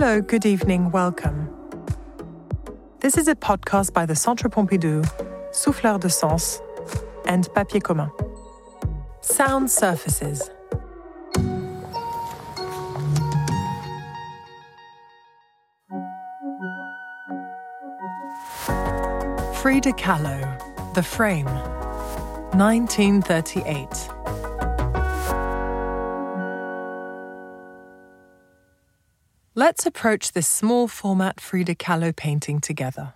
Hello, good evening, welcome. This is a podcast by the Centre Pompidou, Souffleur de Sens, and Papier Commun. Sound surfaces. Frida Kahlo, The Frame, 1938. Let's approach this small format Frida Kahlo painting together.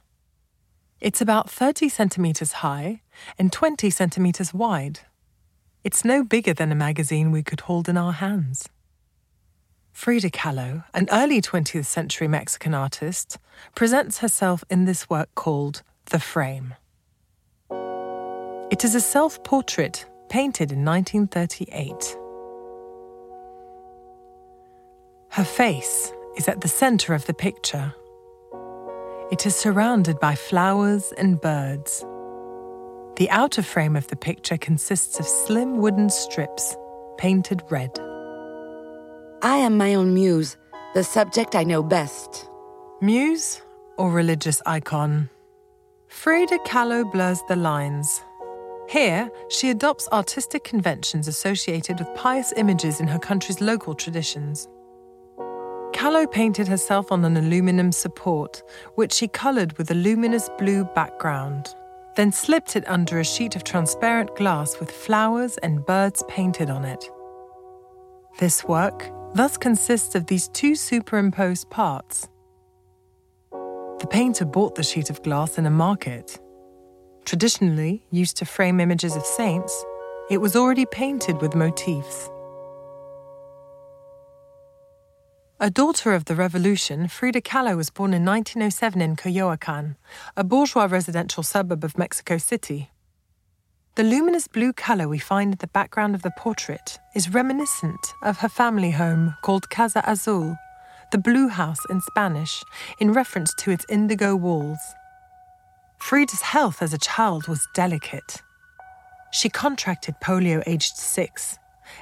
It's about 30 centimetres high and 20 centimetres wide. It's no bigger than a magazine we could hold in our hands. Frida Kahlo, an early 20th century Mexican artist, presents herself in this work called The Frame. It is a self portrait painted in 1938. Her face is at the center of the picture. It is surrounded by flowers and birds. The outer frame of the picture consists of slim wooden strips painted red. I am my own muse, the subject I know best. Muse or religious icon? Frida Kahlo blurs the lines. Here, she adopts artistic conventions associated with pious images in her country's local traditions. Kahlo painted herself on an aluminum support, which she coloured with a luminous blue background, then slipped it under a sheet of transparent glass with flowers and birds painted on it. This work thus consists of these two superimposed parts. The painter bought the sheet of glass in a market. Traditionally used to frame images of saints, it was already painted with motifs. A daughter of the revolution, Frida Kahlo was born in 1907 in Coyoacan, a bourgeois residential suburb of Mexico City. The luminous blue colour we find in the background of the portrait is reminiscent of her family home called Casa Azul, the blue house in Spanish, in reference to its indigo walls. Frida's health as a child was delicate. She contracted polio aged six,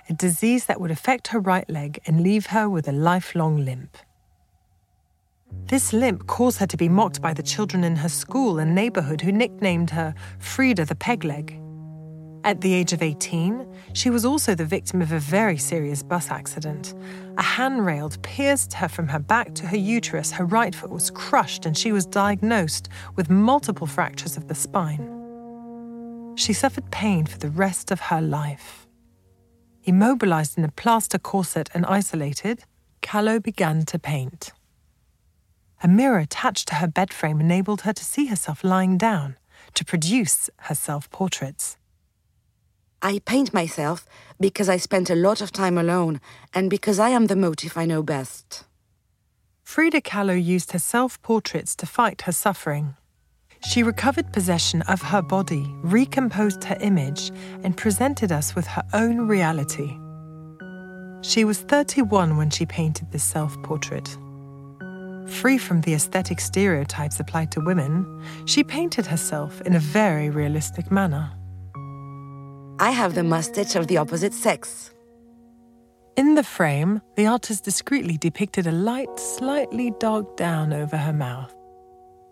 a disease that would affect her right leg and leave her with a lifelong limp. This limp caused her to be mocked by the children in her school and neighborhood who nicknamed her Frida the Pegleg. At the age of 18, she was also the victim of a very serious bus accident. A handrail pierced her from her back to her uterus, her right foot was crushed, and she was diagnosed with multiple fractures of the spine. She suffered pain for the rest of her life. Immobilized in a plaster corset and isolated, Kahlo began to paint. A mirror attached to her bed frame enabled her to see herself lying down to produce her self portraits. I paint myself because I spent a lot of time alone and because I am the motif I know best. Frida Kahlo used her self portraits to fight her suffering. She recovered possession of her body, recomposed her image, and presented us with her own reality. She was 31 when she painted this self portrait. Free from the aesthetic stereotypes applied to women, she painted herself in a very realistic manner. I have the mustache of the opposite sex. In the frame, the artist discreetly depicted a light, slightly dark down over her mouth.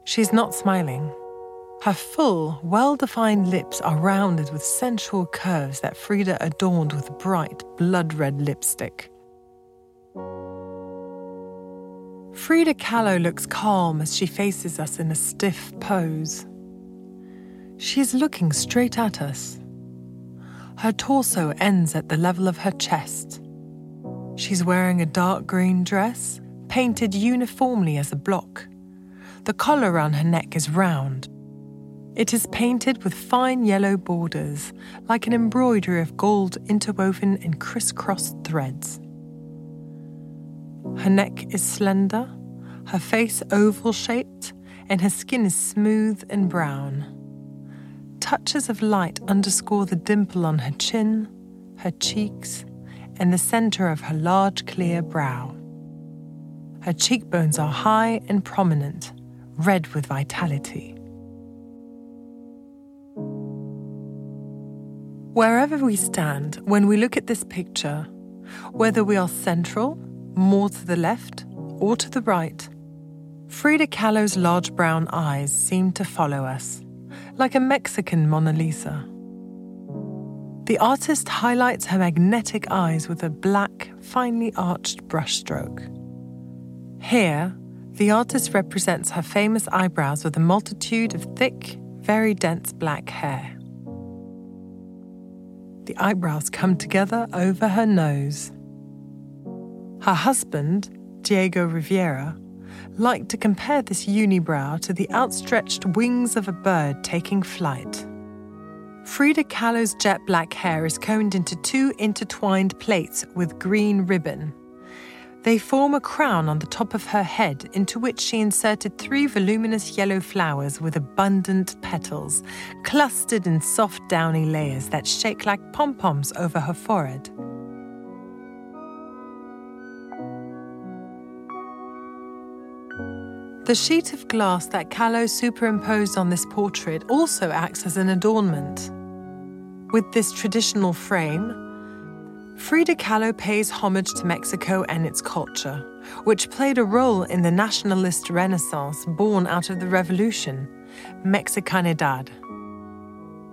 She's not smiling. Her full, well defined lips are rounded with sensual curves that Frida adorned with bright, blood red lipstick. Frida Kahlo looks calm as she faces us in a stiff pose. She is looking straight at us. Her torso ends at the level of her chest. She's wearing a dark green dress, painted uniformly as a block. The collar around her neck is round. It is painted with fine yellow borders, like an embroidery of gold interwoven in crisscrossed threads. Her neck is slender, her face oval shaped, and her skin is smooth and brown. Touches of light underscore the dimple on her chin, her cheeks, and the center of her large clear brow. Her cheekbones are high and prominent, red with vitality. Wherever we stand, when we look at this picture, whether we are central, more to the left, or to the right, Frida Kahlo's large brown eyes seem to follow us, like a Mexican Mona Lisa. The artist highlights her magnetic eyes with a black, finely arched brushstroke. Here, the artist represents her famous eyebrows with a multitude of thick, very dense black hair. The eyebrows come together over her nose. Her husband, Diego Rivera, liked to compare this unibrow to the outstretched wings of a bird taking flight. Frida Kahlo's jet black hair is combed into two intertwined plaits with green ribbon. They form a crown on the top of her head, into which she inserted three voluminous yellow flowers with abundant petals, clustered in soft downy layers that shake like pom poms over her forehead. The sheet of glass that Kahlo superimposed on this portrait also acts as an adornment. With this traditional frame, Frida Kahlo pays homage to Mexico and its culture, which played a role in the nationalist renaissance born out of the revolution, Mexicanidad.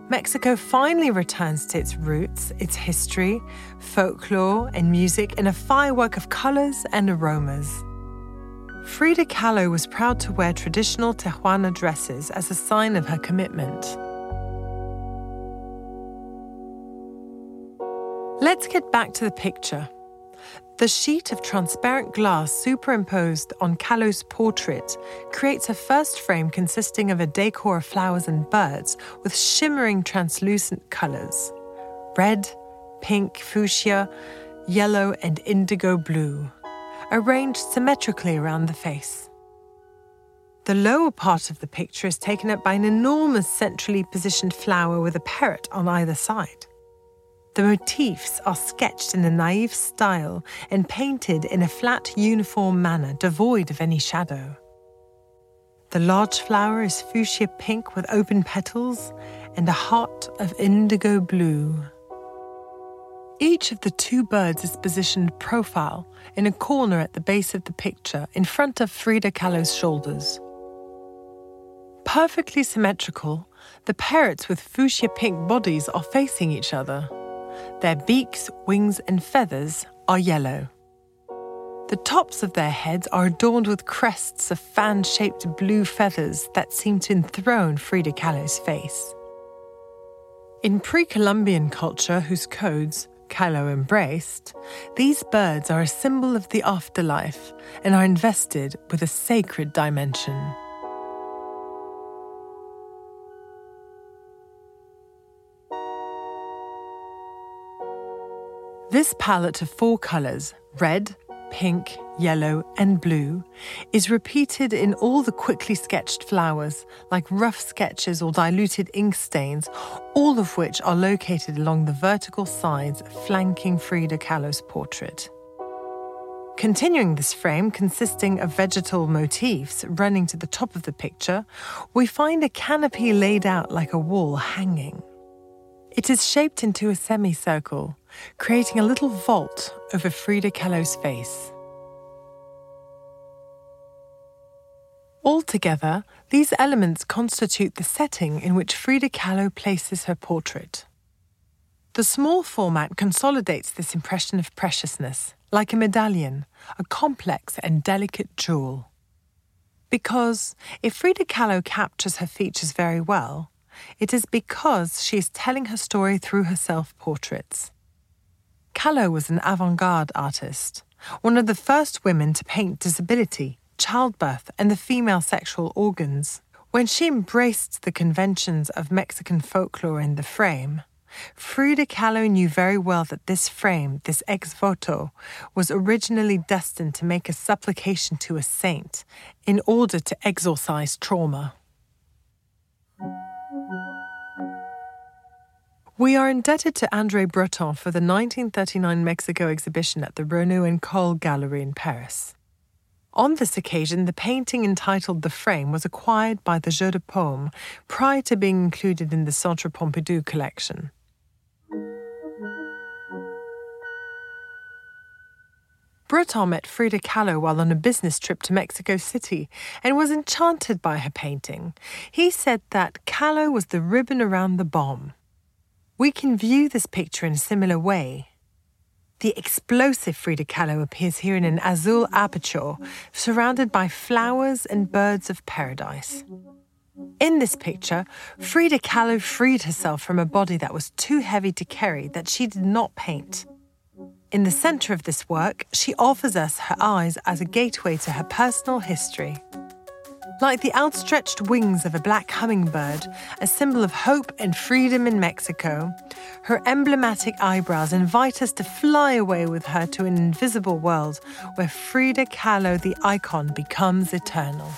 Mexico finally returns to its roots, its history, folklore, and music in a firework of colors and aromas. Frida Kahlo was proud to wear traditional Tehuana dresses as a sign of her commitment. Let's get back to the picture. The sheet of transparent glass superimposed on Kahlo's portrait creates a first frame consisting of a decor of flowers and birds with shimmering translucent colors red, pink, fuchsia, yellow, and indigo blue arranged symmetrically around the face. The lower part of the picture is taken up by an enormous centrally positioned flower with a parrot on either side. The motifs are sketched in a naive style and painted in a flat, uniform manner devoid of any shadow. The large flower is fuchsia pink with open petals and a heart of indigo blue. Each of the two birds is positioned profile in a corner at the base of the picture in front of Frida Kahlo's shoulders. Perfectly symmetrical, the parrots with fuchsia pink bodies are facing each other. Their beaks, wings, and feathers are yellow. The tops of their heads are adorned with crests of fan shaped blue feathers that seem to enthrone Frida Kahlo's face. In pre Columbian culture, whose codes, Kahlo embraced, these birds are a symbol of the afterlife and are invested with a sacred dimension. This palette of four colours red, pink, yellow, and blue, is repeated in all the quickly sketched flowers, like rough sketches or diluted ink stains, all of which are located along the vertical sides flanking Frida Kahlo's portrait. Continuing this frame, consisting of vegetal motifs running to the top of the picture, we find a canopy laid out like a wall hanging. It is shaped into a semicircle, creating a little vault over Frida Kahlo's face. Altogether, these elements constitute the setting in which Frida Kahlo places her portrait. The small format consolidates this impression of preciousness, like a medallion, a complex and delicate jewel. Because if Frida Kahlo captures her features very well, it is because she is telling her story through her self portraits. Kahlo was an avant garde artist, one of the first women to paint disability, childbirth, and the female sexual organs. When she embraced the conventions of Mexican folklore in the frame, Frida Kahlo knew very well that this frame, this ex voto, was originally destined to make a supplication to a saint in order to exorcise trauma. We are indebted to André Breton for the 1939 Mexico exhibition at the Renou and Colle Gallery in Paris. On this occasion, the painting entitled The Frame was acquired by the Jeu de Paume prior to being included in the Centre Pompidou collection. Breton met Frida Kahlo while on a business trip to Mexico City and was enchanted by her painting. He said that Kahlo was the ribbon around the bomb. We can view this picture in a similar way. The explosive Frida Kahlo appears here in an azul aperture, surrounded by flowers and birds of paradise. In this picture, Frida Kahlo freed herself from a body that was too heavy to carry that she did not paint. In the centre of this work, she offers us her eyes as a gateway to her personal history. Like the outstretched wings of a black hummingbird, a symbol of hope and freedom in Mexico, her emblematic eyebrows invite us to fly away with her to an invisible world where Frida Kahlo, the icon, becomes eternal.